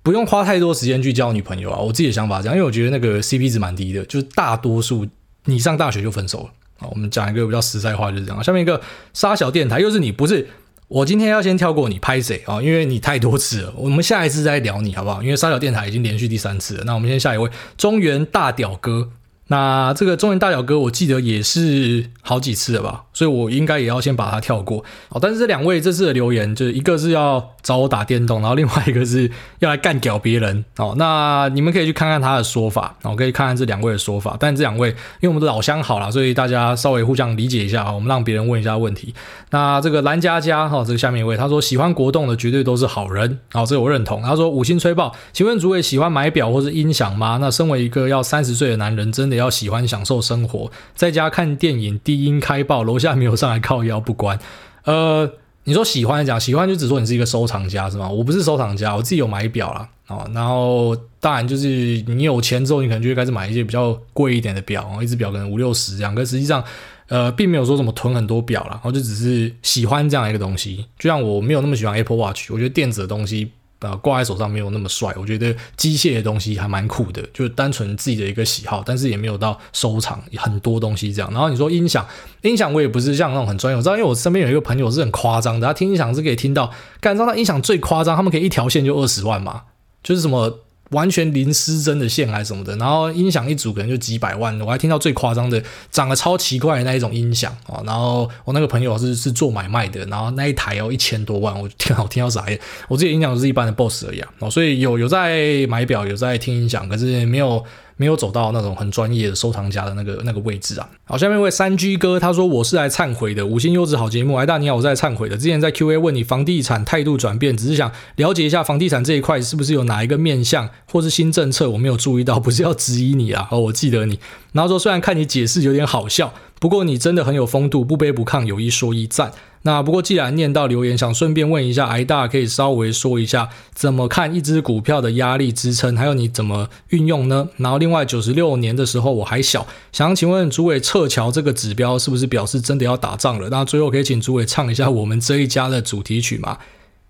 不用花太多时间去交女朋友啊。我自己的想法这样，因为我觉得那个 CP 值蛮低的，就是大多数你上大学就分手了啊。我们讲一个比较实在话就是这样。下面一个沙小电台又是你不是？我今天要先跳过你拍谁啊？因为你太多次了，我们下一次再聊你好不好？因为沙小电台已经连续第三次了，那我们先下一位中原大屌哥。那这个中原大表哥，我记得也是好几次了吧，所以我应该也要先把它跳过。哦，但是这两位这次的留言，就是一个是要找我打电动，然后另外一个是要来干屌别人。哦，那你们可以去看看他的说法，然后可以看看这两位的说法。但这两位，因为我们的老乡好了，所以大家稍微互相理解一下啊。我们让别人问一下问题。那这个蓝佳佳哈，这个下面一位他说喜欢国动的绝对都是好人，好，这个我认同。他说五星吹爆，请问诸位喜欢买表或是音响吗？那身为一个要三十岁的男人，真的要喜欢享受生活，在家看电影低音开爆，楼下没有上来靠腰不关。呃，你说喜欢讲喜欢，就只说你是一个收藏家是吗？我不是收藏家，我自己有买表啦。哦。然后当然就是你有钱之后，你可能就会开始买一些比较贵一点的表，一只表可能五六十这样。可实际上，呃，并没有说什么囤很多表啦，然后就只是喜欢这样一个东西。就像我没有那么喜欢 Apple Watch，我觉得电子的东西。呃，挂在手上没有那么帅，我觉得机械的东西还蛮酷的，就是单纯自己的一个喜好，但是也没有到收藏很多东西这样。然后你说音响，音响我也不是像那种很专业，我知道，因为我身边有一个朋友是很夸张的，他听音响是可以听到，感觉到他音响最夸张，他们可以一条线就二十万嘛，就是什么。完全零失真的线还是什么的，然后音响一组可能就几百万，我还听到最夸张的，长得超奇怪的那一种音响啊，然后我那个朋友是是做买卖的，然后那一台要一千多万，我听好听到啥耶，我自己音响是一般的 BOSS 而已啊，所以有有在买表，有在听音响，可是没有。没有走到那种很专业的收藏家的那个那个位置啊。好，下面一位三居哥，他说我是来忏悔的，五星优质好节目，哎大你好，我是来忏悔的。之前在 Q&A 问你房地产态度转变，只是想了解一下房地产这一块是不是有哪一个面向或是新政策我没有注意到，不是要质疑你啊。哦，我记得你，然后说虽然看你解释有点好笑，不过你真的很有风度，不卑不亢，有一说一赞。那不过既然念到留言，想顺便问一下，癌大可以稍微说一下怎么看一只股票的压力支撑，还有你怎么运用呢？然后另外九十六年的时候我还小，想请问主委撤侨这个指标是不是表示真的要打仗了？那最后可以请主委唱一下我们这一家的主题曲吗？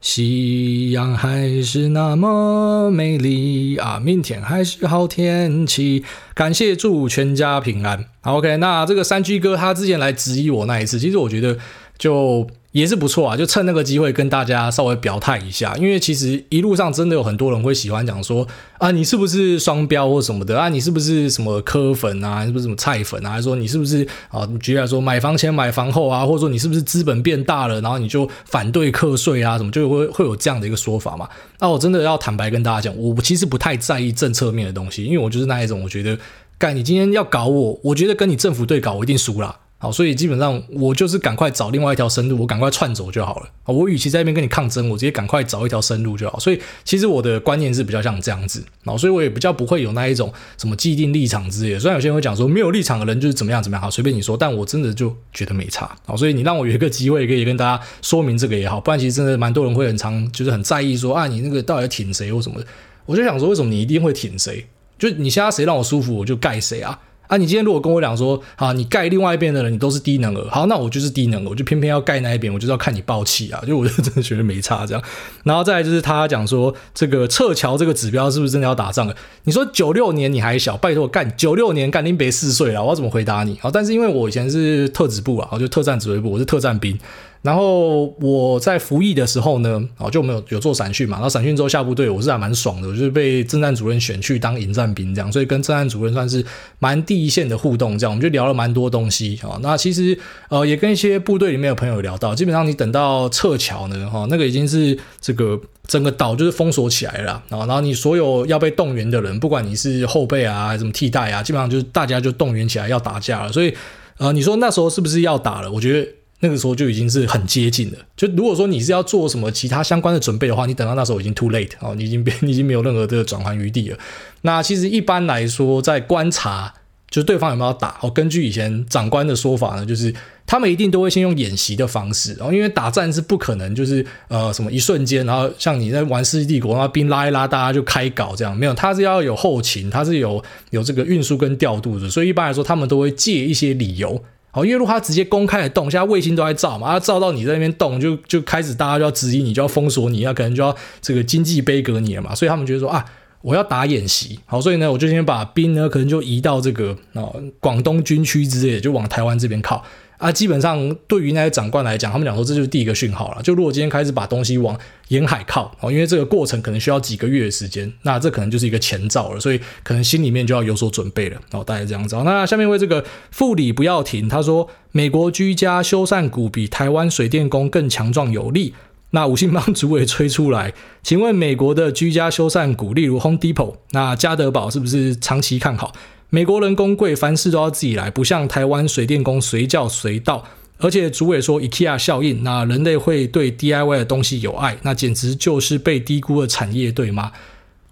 夕阳还是那么美丽啊，明天还是好天气，感谢祝全家平安。，OK，那这个三 G 哥他之前来质疑我那一次，其实我觉得。就也是不错啊，就趁那个机会跟大家稍微表态一下，因为其实一路上真的有很多人会喜欢讲说啊，你是不是双标或什么的啊？你是不是什么科粉啊？是不是什么菜粉啊？还是说你是不是啊？举例来说，买房前买房后啊，或者说你是不是资本变大了，然后你就反对课税啊？什么就会会有这样的一个说法嘛？那我真的要坦白跟大家讲，我其实不太在意政策面的东西，因为我就是那一种，我觉得干你今天要搞我，我觉得跟你政府对搞，我一定输啦。好，所以基本上我就是赶快找另外一条生路，我赶快窜走就好了。我与其在那边跟你抗争，我直接赶快找一条生路就好。所以其实我的观念是比较像这样子，所以我也比较不会有那一种什么既定立场之类的。虽然有些人会讲说没有立场的人就是怎么样怎么样，好，随便你说，但我真的就觉得没差。好，所以你让我有一个机会可以跟大家说明这个也好，不然其实真的蛮多人会很常就是很在意说啊，你那个到底挺谁或什么的。我就想说，为什么你一定会挺谁？就你现在谁让我舒服，我就盖谁啊。啊，你今天如果跟我讲说，啊，你盖另外一边的人，你都是低能儿，好，那我就是低能儿，我就偏偏要盖那一边，我就是要看你爆气啊，就我就真的觉得没差这样。然后再来就是他讲说，这个撤侨这个指标是不是真的要打仗了？你说九六年你还小，拜托干九六年干你别四岁了，我要怎么回答你？好，但是因为我以前是特指部啊，我就特战指挥部，我是特战兵。然后我在服役的时候呢，哦，就没有有做散训嘛。然后散训之后下部队，我是还蛮爽的，我就是被政战主任选去当营战兵这样，所以跟政战主任算是蛮第一线的互动，这样我们就聊了蛮多东西啊。那其实呃也跟一些部队里面的朋友聊到，基本上你等到撤侨呢，哈，那个已经是这个整个岛就是封锁起来了啊。然后你所有要被动员的人，不管你是后备啊，还是什么替代啊，基本上就是大家就动员起来要打架了。所以呃，你说那时候是不是要打了？我觉得。那个时候就已经是很接近了。就如果说你是要做什么其他相关的准备的话，你等到那时候已经 too late 哦，你已经变，你已经没有任何的转换余地了。那其实一般来说，在观察就是对方有没有打哦，根据以前长官的说法呢，就是他们一定都会先用演习的方式哦，因为打战是不可能就是呃什么一瞬间，然后像你在玩《世纪帝国》，然后兵拉一拉，大家就开搞这样，没有，他是要有后勤，他是有有这个运输跟调度的，所以一般来说，他们都会借一些理由。好，因为如果他直接公开的动，现在卫星都在照嘛，他照到你在那边动，就就开始大家就要质疑你，就要封锁你，那可能就要这个经济杯葛你了嘛，所以他们觉得说啊，我要打演习，好，所以呢，我就先把兵呢可能就移到这个啊广东军区之类的，就往台湾这边靠。啊，基本上对于那些长官来讲，他们讲说这就是第一个讯号了。就如果今天开始把东西往沿海靠，哦，因为这个过程可能需要几个月的时间，那这可能就是一个前兆了，所以可能心里面就要有所准备了。哦，大概这样子。那下面为这个副理不要停，他说美国居家修缮股比台湾水电工更强壮有力。那五星帮主委吹出来，请问美国的居家修缮股，例如 Home Depot，那家得宝是不是长期看好？美国人工贵，凡事都要自己来，不像台湾水电工随叫随到。而且主委说 IKEA 效应，那人类会对 DIY 的东西有爱，那简直就是被低估的产业，对吗？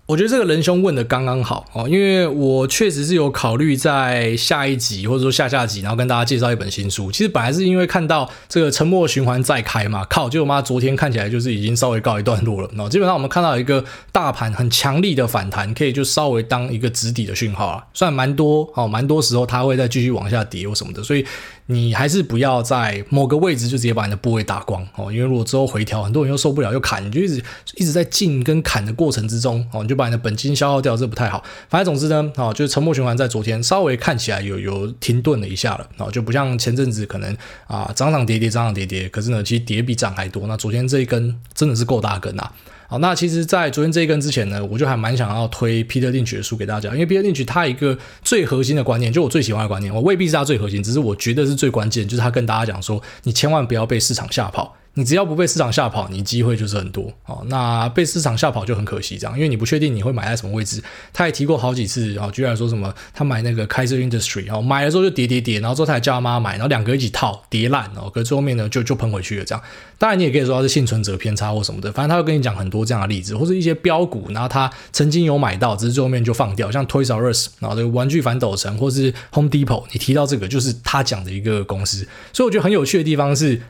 我觉得这个仁兄问的刚刚好哦，因为我确实是有考虑在下一集或者说下下集，然后跟大家介绍一本新书。其实本来是因为看到这个沉默循环再开嘛，靠，结果妈昨天看起来就是已经稍微告一段落了。然后基本上我们看到一个大盘很强力的反弹，可以就稍微当一个止底的讯号啊，虽然蛮多哦，蛮多时候它会再继续往下跌或什么的，所以。你还是不要在某个位置就直接把你的部位打光哦，因为如果之后回调，很多人又受不了又砍，你就一直一直在进跟砍的过程之中哦，你就把你的本金消耗掉，这不太好。反正总之呢，哦，就是沉默循环在昨天稍微看起来有有停顿了一下了，哦，就不像前阵子可能啊涨涨跌跌涨涨跌跌，可是呢其实跌比涨还多。那昨天这一根真的是够大根啊。好，那其实，在昨天这一根之前呢，我就还蛮想要推 Peter Lynch 的书给大家，因为 Peter Lynch 他一个最核心的观念，就我最喜欢的观念，我未必是他最核心，只是我觉得是最关键，就是他跟大家讲说，你千万不要被市场吓跑。你只要不被市场吓跑，你机会就是很多哦。那被市场吓跑就很可惜，这样，因为你不确定你会买在什么位置。他也提过好几次啊，居然说什么他买那个 Kaiser Industry 哦，买的时候就跌跌跌，然后之后他还叫他妈买，然后两个一起套跌烂哦，可是最后面呢就就喷回去了这样。当然你也可以说他是幸存者偏差或什么的，反正他会跟你讲很多这样的例子，或者一些标股，然后他曾经有买到，只是最后面就放掉，像 Toys R Us 然后这个玩具反斗城，或是 Home Depot，你提到这个就是他讲的一个公司，所以我觉得很有趣的地方是。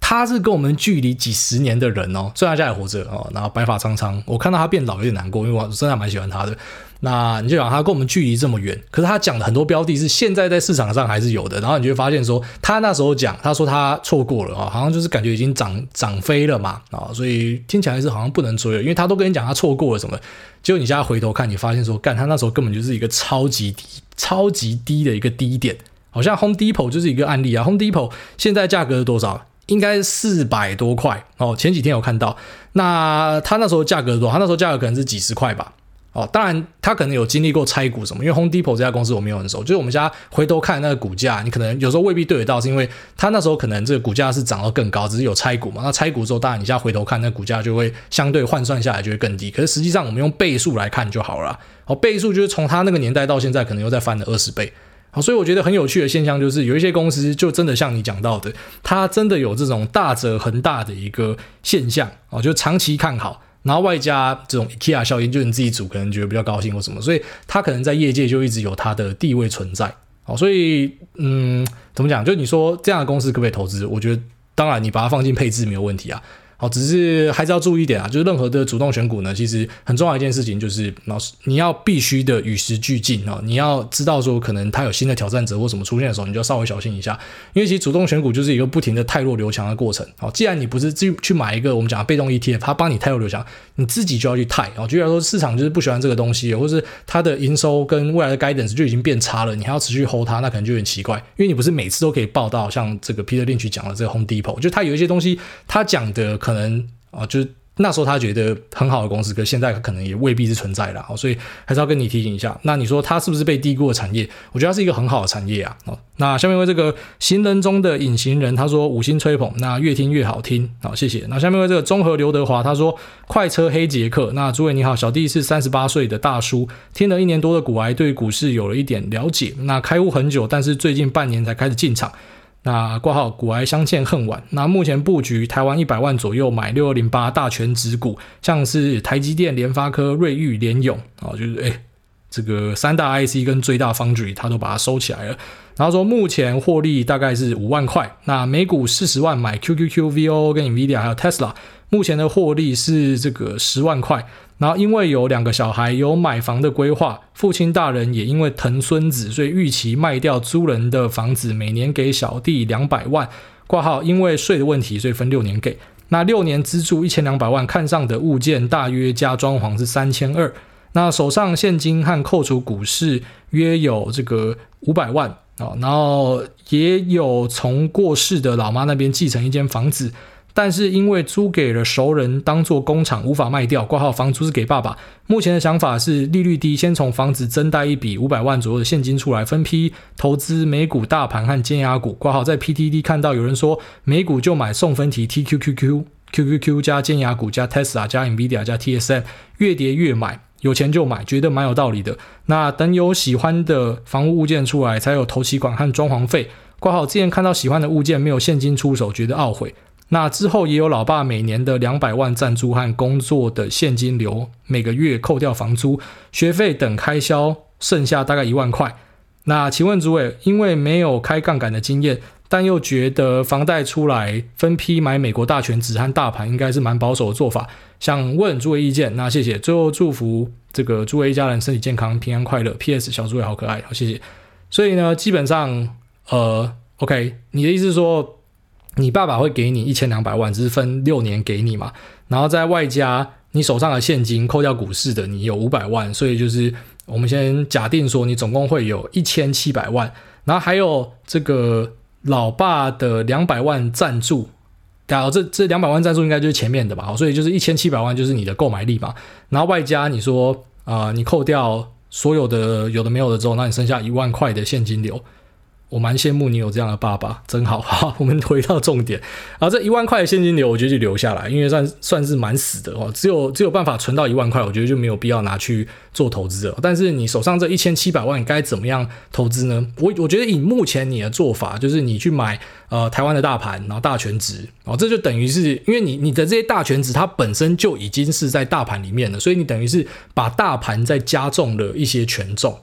他是跟我们距离几十年的人哦，虽然他现在还活着哦，然后白发苍苍，我看到他变老有点难过，因为我真的蛮喜欢他的。那你就想他跟我们距离这么远，可是他讲的很多标的是现在在市场上还是有的，然后你就会发现说，他那时候讲，他说他错过了啊，好像就是感觉已经涨涨飞了嘛啊，所以听起来是好像不能追了，因为他都跟你讲他错过了什么，结果你现在回头看，你发现说，干他那时候根本就是一个超级低、超级低的一个低点，好像 Home Depot 就是一个案例啊，Home Depot 现在价格是多少？应该四百多块哦，前几天有看到，那他那时候价格多少？他那时候价格可能是几十块吧。哦，当然他可能有经历过拆股什么，因为 Home Depot 这家公司我没有很熟，就是我们家回头看那个股价，你可能有时候未必对得到，是因为他那时候可能这个股价是涨到更高，只是有拆股嘛。那拆股之后，当然你现在回头看那股价就会相对换算下来就会更低。可是实际上我们用倍数来看就好了。哦，倍数就是从他那个年代到现在，可能又再翻了二十倍。好，所以我觉得很有趣的现象就是，有一些公司就真的像你讲到的，它真的有这种大者恒大的一个现象哦，就长期看好，然后外加这种 IKEA 效应，就你自己组可能觉得比较高兴或什么，所以它可能在业界就一直有它的地位存在。好，所以嗯，怎么讲？就你说这样的公司可不可以投资？我觉得当然，你把它放进配置没有问题啊。哦，只是还是要注意一点啊，就是任何的主动选股呢，其实很重要一件事情就是，老师你要必须的与时俱进哦，你要知道说可能它有新的挑战者或什么出现的时候，你就要稍微小心一下，因为其实主动选股就是一个不停的汰弱留强的过程。好，既然你不是去去买一个我们讲的被动 ETF，它帮你汰弱留强，你自己就要去汰。哦，举例来说，市场就是不喜欢这个东西，或是它的营收跟未来的 guidance 就已经变差了，你还要持续 hold 它，那可能就有点奇怪，因为你不是每次都可以报到像这个 Peter Lynch 讲的这个 Home Depot，就它有一些东西，他讲的可可能。啊，就是那时候他觉得很好的公司，可现在可能也未必是存在了，所以还是要跟你提醒一下。那你说它是不是被低估的产业？我觉得它是一个很好的产业啊。哦，那下面为这个行人中的隐形人，他说五星吹捧，那越听越好听，好谢谢。那下面为这个综合刘德华，他说快车黑杰克，那诸位你好，小弟是三十八岁的大叔，听了一年多的股癌，对股市有了一点了解。那开户很久，但是最近半年才开始进场。那挂号股癌相见恨晚。那目前布局台湾一百万左右买六二零八大全指股，像是台积电、联发科、瑞昱、联咏啊，就是哎，这个三大 IC 跟最大 Foundry，他都把它收起来了。然后说目前获利大概是五万块。那每股四十万买 QQQ、VO 跟 NVIDIA 还有 Tesla，目前的获利是这个十万块。然后因为有两个小孩，有买房的规划，父亲大人也因为疼孙子，所以预期卖掉租人的房子，每年给小弟两百万。挂号因为税的问题，所以分六年给。那六年资助一千两百万，看上的物件大约加装潢是三千二。那手上现金和扣除股市约有这个五百万啊，然后也有从过世的老妈那边继承一间房子。但是因为租给了熟人当做工厂，无法卖掉。挂号房租是给爸爸。目前的想法是利率低，先从房子增贷一笔五百万左右的现金出来，分批投资美股大盘和尖牙股。挂号在 PTD 看到有人说美股就买送分题 TQQQ，QQQ 加尖牙股加 Tesla 加 NVIDIA 加 TSM，越跌越买，有钱就买，觉得蛮有道理的。那等有喜欢的房屋物件出来，才有头期款和装潢费。挂号之前看到喜欢的物件没有现金出手，觉得懊悔。那之后也有老爸每年的两百万赞助和工作的现金流，每个月扣掉房租、学费等开销，剩下大概一万块。那请问诸位，因为没有开杠杆的经验，但又觉得房贷出来分批买美国大权值和大盘应该是蛮保守的做法，想问诸位意见。那谢谢，最后祝福这个诸位一家人身体健康、平安快乐。P.S. 小诸位好可爱，好谢谢。所以呢，基本上呃，OK，你的意思是说，你爸爸会给你一千两百万，只是分六年给你嘛，然后再外加你手上的现金，扣掉股市的，你有五百万，所以就是我们先假定说你总共会有一千七百万，然后还有这个老爸的两百万赞助，然后这这两百万赞助应该就是前面的吧，所以就是一千七百万就是你的购买力嘛，然后外加你说啊、你扣掉所有的有的没有的之后，那你剩下一万块的现金流。我蛮羡慕你有这样的爸爸，真好。好，我们回到重点。然后这一万块的现金流，我觉得就留下来，因为算算是蛮死的哦。只有只有办法存到一万块，我觉得就没有必要拿去做投资了。但是你手上这一千七百万，该怎么样投资呢？我我觉得以目前你的做法，就是你去买呃台湾的大盘，然后大权值哦，这就等于是因为你你的这些大权值它本身就已经是在大盘里面了，所以你等于是把大盘再加重了一些权重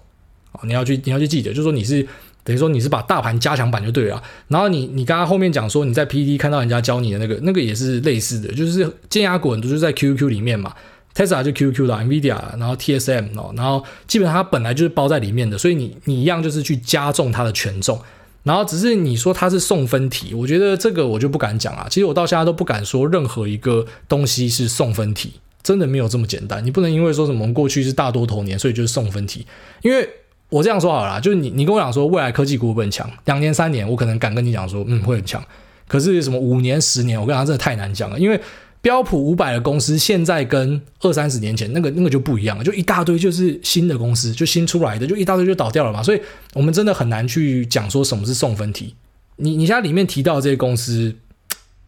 哦。你要去你要去记得，就是说你是。等于说你是把大盘加强版就对了，然后你你刚刚后面讲说你在 PTT 看到人家教你的那个那个也是类似的，就是尖牙股都是在 QQQ 里面嘛，Tesla 就 QQ 的，NVIDIA，然后 TSM 哦，然后基本上它本来就是包在里面的，所以你你一样就是去加重它的权重，然后只是你说它是送分题，我觉得这个我就不敢讲啊，其实我到现在都不敢说任何一个东西是送分题，真的没有这么简单，你不能因为说什么过去是大多头年，所以就是送分题，因为。我这样说好了，就是你，你跟我讲说未来科技股会很强，两年三年，我可能敢跟你讲说，嗯，会很强。可是什么五年、十年，我跟你讲真的太难讲了，因为标普五百的公司现在跟二三十年前那个那个就不一样了，就一大堆就是新的公司，就新出来的，就一大堆就倒掉了嘛。所以我们真的很难去讲说什么是送分题。你你现在里面提到这些公司，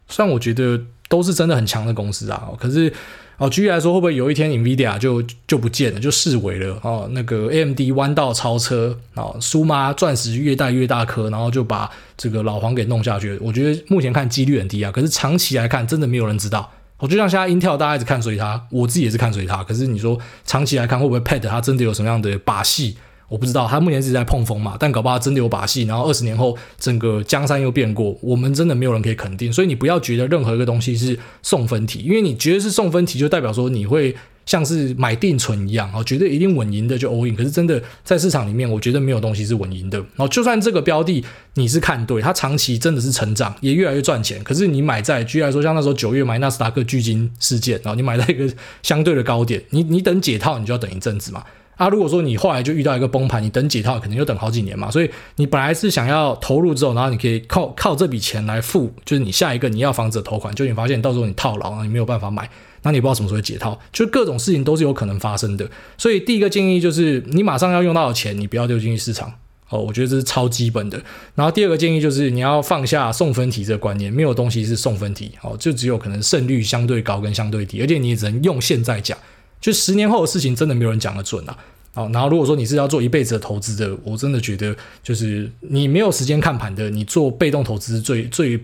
虽然我觉得都是真的很强的公司啊，可是。哦，举例来说，会不会有一天 NVIDIA 就就不见了，就式微了？哦，那个 AMD 弯道超车，哦，苏妈钻石越戴越大颗，然后就把这个老黄给弄下去。我觉得目前看几率很低啊，可是长期来看，真的没有人知道。我就像现在 Intel 大家一直看随他，我自己也是看随他。可是你说长期来看，会不会 Pad 它真的有什么样的把戏？我不知道，他目前是在碰风嘛，但搞不好真的有把戏，然后二十年后整个江山又变过，我们真的没有人可以肯定，所以你不要觉得任何一个东西是送分题，因为你觉得是送分题，就代表说你会像是买定存一样，哦，觉得一定稳赢的就 all in，可是真的在市场里面，我觉得没有东西是稳赢的，然后就算这个标的你是看对，它长期真的是成长，也越来越赚钱，可是你买在，举例来说，像那时候九月买纳斯达克巨鲸事件，然后你买在一个相对的高点，你你等解套，你就要等一阵子嘛。啊，如果说你后来就遇到一个崩盘，你等解套可能要等好几年嘛，所以你本来是想要投入之后，然后你可以靠靠这笔钱来付，就是你下一个你要房子的投款，就你发现到时候你套牢，你没有办法买，那你不知道什么时候解套，就各种事情都是有可能发生的。所以第一个建议就是，你马上要用到的钱，你不要丢进去市场哦，我觉得这是超基本的。然后第二个建议就是，你要放下送分题这个观念，没有东西是送分题哦，就只有可能胜率相对高跟相对低，而且你也只能用现在讲。就十年后的事情，真的没有人讲得准啊！好，然后如果说你是要做一辈子的投资的，我真的觉得就是你没有时间看盘的，你做被动投资最最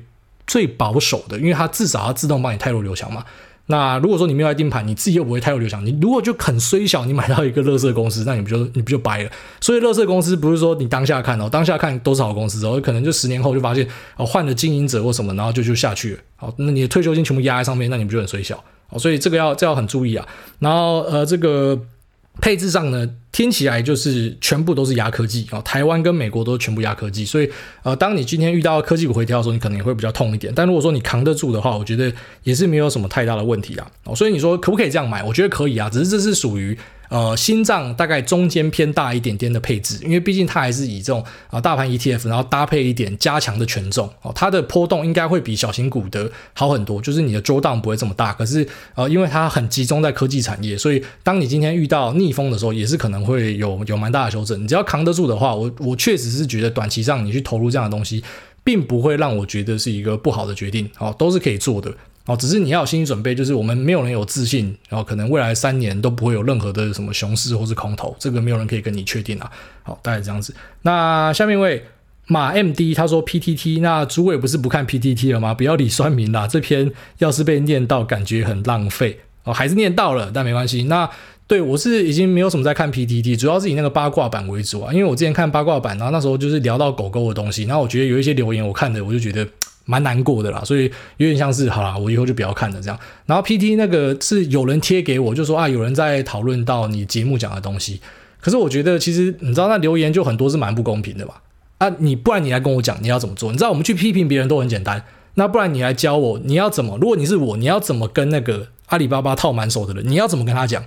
最保守的，因为它至少要自动帮你汰弱留强嘛。那如果说你没有来盯盘，你自己又不会太弱留强，你如果就很衰小，你买到一个垃圾公司，那你不就你不就掰了？所以垃圾公司不是说你当下看哦，当下看都是好公司哦，可能就十年后就发现哦换了经营者或什么，然后就就下去了。好，那你的退休金全部压在上面，那你不就很衰小？好所以这个要这要很注意啊。然后呃，这个配置上呢，听起来就是全部都是压科技啊，台湾跟美国都全部压科技。所以呃，当你今天遇到科技股回调的时候，你可能也会比较痛一点。但如果说你扛得住的话，我觉得也是没有什么太大的问题啊。所以你说可不可以这样买？我觉得可以啊，只是这是属于。呃，心脏大概中间偏大一点点的配置，因为毕竟它还是以这种啊、大盘 ETF，然后搭配一点加强的权重哦，它的波动应该会比小型股的好很多，就是你的 drawdown 不会这么大。可是呃，因为它很集中在科技产业，所以当你今天遇到逆风的时候，也是可能会有有蛮大的修正。你只要扛得住的话，我我确实是觉得短期上你去投入这样的东西，并不会让我觉得是一个不好的决定哦，都是可以做的。哦，只是你要有心理准备，就是我们没有人有自信，然后可能未来三年都不会有任何的什么熊市或是空头，这个没有人可以跟你确定啊。好，大概这样子。那下面一位马 MD 他说 PTT，那主委不是不看 PTT 了吗？不要理酸民啦，这篇要是被念到，感觉很浪费哦，还是念到了，但没关系。那对我是已经没有什么在看 PTT，主要是以那个八卦版为主啊，因为我之前看八卦版，然后那时候就是聊到狗狗的东西，然后我觉得有一些留言我看的，我就觉得蛮难过的啦，所以有点像是好啦，我以后就不要看了这样。然后 PT 那个是有人贴给我，就说啊，有人在讨论到你节目讲的东西，可是我觉得其实你知道那留言就很多是蛮不公平的嘛。啊，你不然你来跟我讲你要怎么做？你知道我们去批评别人都很简单，那不然你来教我你要怎么？如果你是我，你要怎么跟那个阿里巴巴套满手的人？你要怎么跟他讲？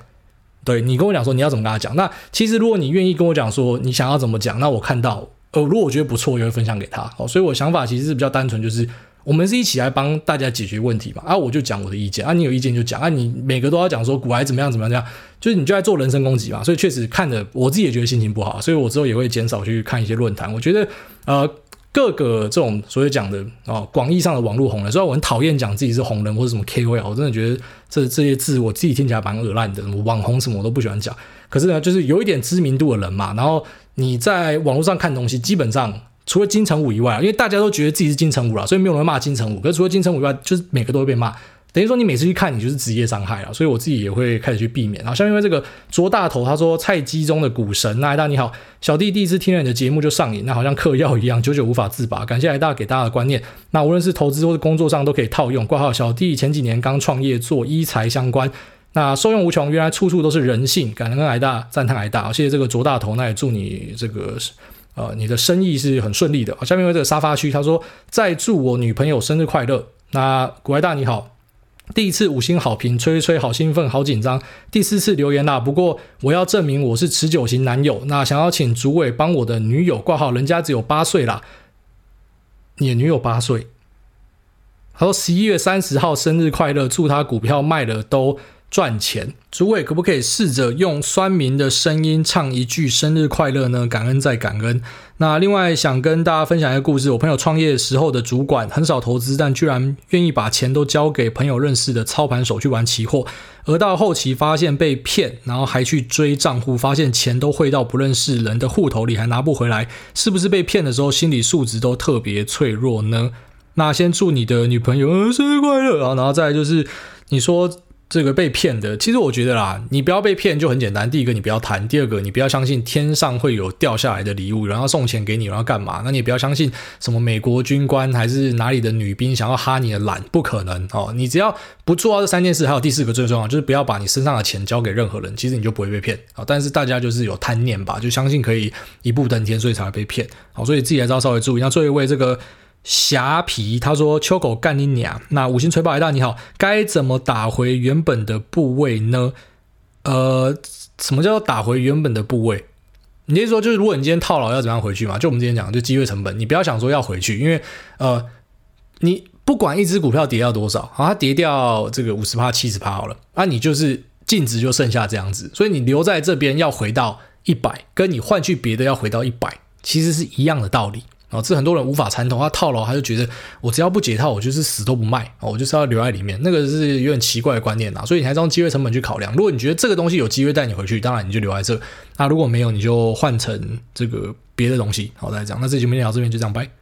对，你跟我讲说你要怎么跟他讲？那其实如果你愿意跟我讲说你想要怎么讲，那我看到呃，如果我觉得不错，我也会分享给他。哦，所以我想法其实是比较单纯，就是。我们是一起来帮大家解决问题嘛？啊，我就讲我的意见啊，你有意见就讲啊，你每个都要讲说古癌怎么样怎么样这样，就是你就在做人身攻击嘛。所以确实看着我自己也觉得心情不好，所以我之后也会减少去看一些论坛。我觉得呃，各个这种所谓讲的哦，广义上的网络红人，虽然我很讨厌讲自己是红人或者什么 KOL，我真的觉得这这些字我自己听起来蛮恶烂的，什么网红什么我都不喜欢讲。可是呢，就是有一点知名度的人嘛，然后你在网络上看东西，基本上。除了金城武以外，因为大家都觉得自己是金城武了，所以没有人骂金城武。可是除了金城武以外，就是每个都会被骂，等于说你每次去看，你就是职业伤害了。所以我自己也会开始去避免。然后像因为这个卓大头，他说菜鸡中的股神，那艾大你好，小弟第一次听了你的节目就上瘾，那好像嗑药一样，久久无法自拔。感谢艾大给大家的观念，那无论是投资或者工作上都可以套用。挂号小弟前几年刚创业做医材相关，那受用无穷，原来处处都是人性，感恩艾大，赞叹艾大，谢谢这个卓大头，那也祝你这个。呃，你的生意是很顺利的。下面为这个沙发区，他说再祝我女朋友生日快乐。那古爱大你好，第一次五星好评，吹吹好兴奋，好紧张。第四次留言啦，不过我要证明我是持久型男友。那想要请主委帮我的女友挂号，人家只有八岁啦。你女友八岁。他说十一月三十号生日快乐，祝他股票卖了都赚钱，主委可不可以试着用酸民的声音唱一句生日快乐呢？感恩再感恩。那另外想跟大家分享一个故事，我朋友创业时候的主管很少投资，但居然愿意把钱都交给朋友认识的操盘手去玩期货，而到后期发现被骗，然后还去追账户，发现钱都汇到不认识人的户头里，还拿不回来，是不是被骗的时候心理素质都特别脆弱呢？那先祝你的女朋友生日快乐啊，然后再就是你说。这个被骗的，其实我觉得啦，你不要被骗就很简单。第一个，你不要谈；第二个，你不要相信天上会有掉下来的礼物，然后送钱给你，然后干嘛？那你也不要相信什么美国军官还是哪里的女兵想要哈你的懒，不可能哦。你只要不做到这三件事，还有第四个最重要，就是不要把你身上的钱交给任何人，其实你就不会被骗啊。但是大家就是有贪念吧，就相信可以一步登天，所以才会被骗。好，所以自己还是要稍微注意。那最后一位这个。霞皮他说：“秋狗干你娘！那五星吹爆一大你好，该怎么打回原本的部位呢？呃，什么叫做打回原本的部位？你是说就是如果你今天套牢要怎么样回去嘛？就我们之前讲，就机会成本，你不要想说要回去，因为呃，你不管一只股票跌掉多少，好，它跌掉这个五十趴、七十趴好了，那你就是净值就剩下这样子，所以你留在这边要回到一百，跟你换去别的要回到一百，其实是一样的道理。”啊，这很多人无法参透，他套牢，他就觉得我只要不解套，我就是死都不卖，我就是要留在里面，那个是有点奇怪的观念呐。所以你还是用机会成本去考量。如果你觉得这个东西有机会带你回去，当然你就留在这。那如果没有，你就换成这个别的东西。好，大家讲，那这期节目聊到这边就这样，拜。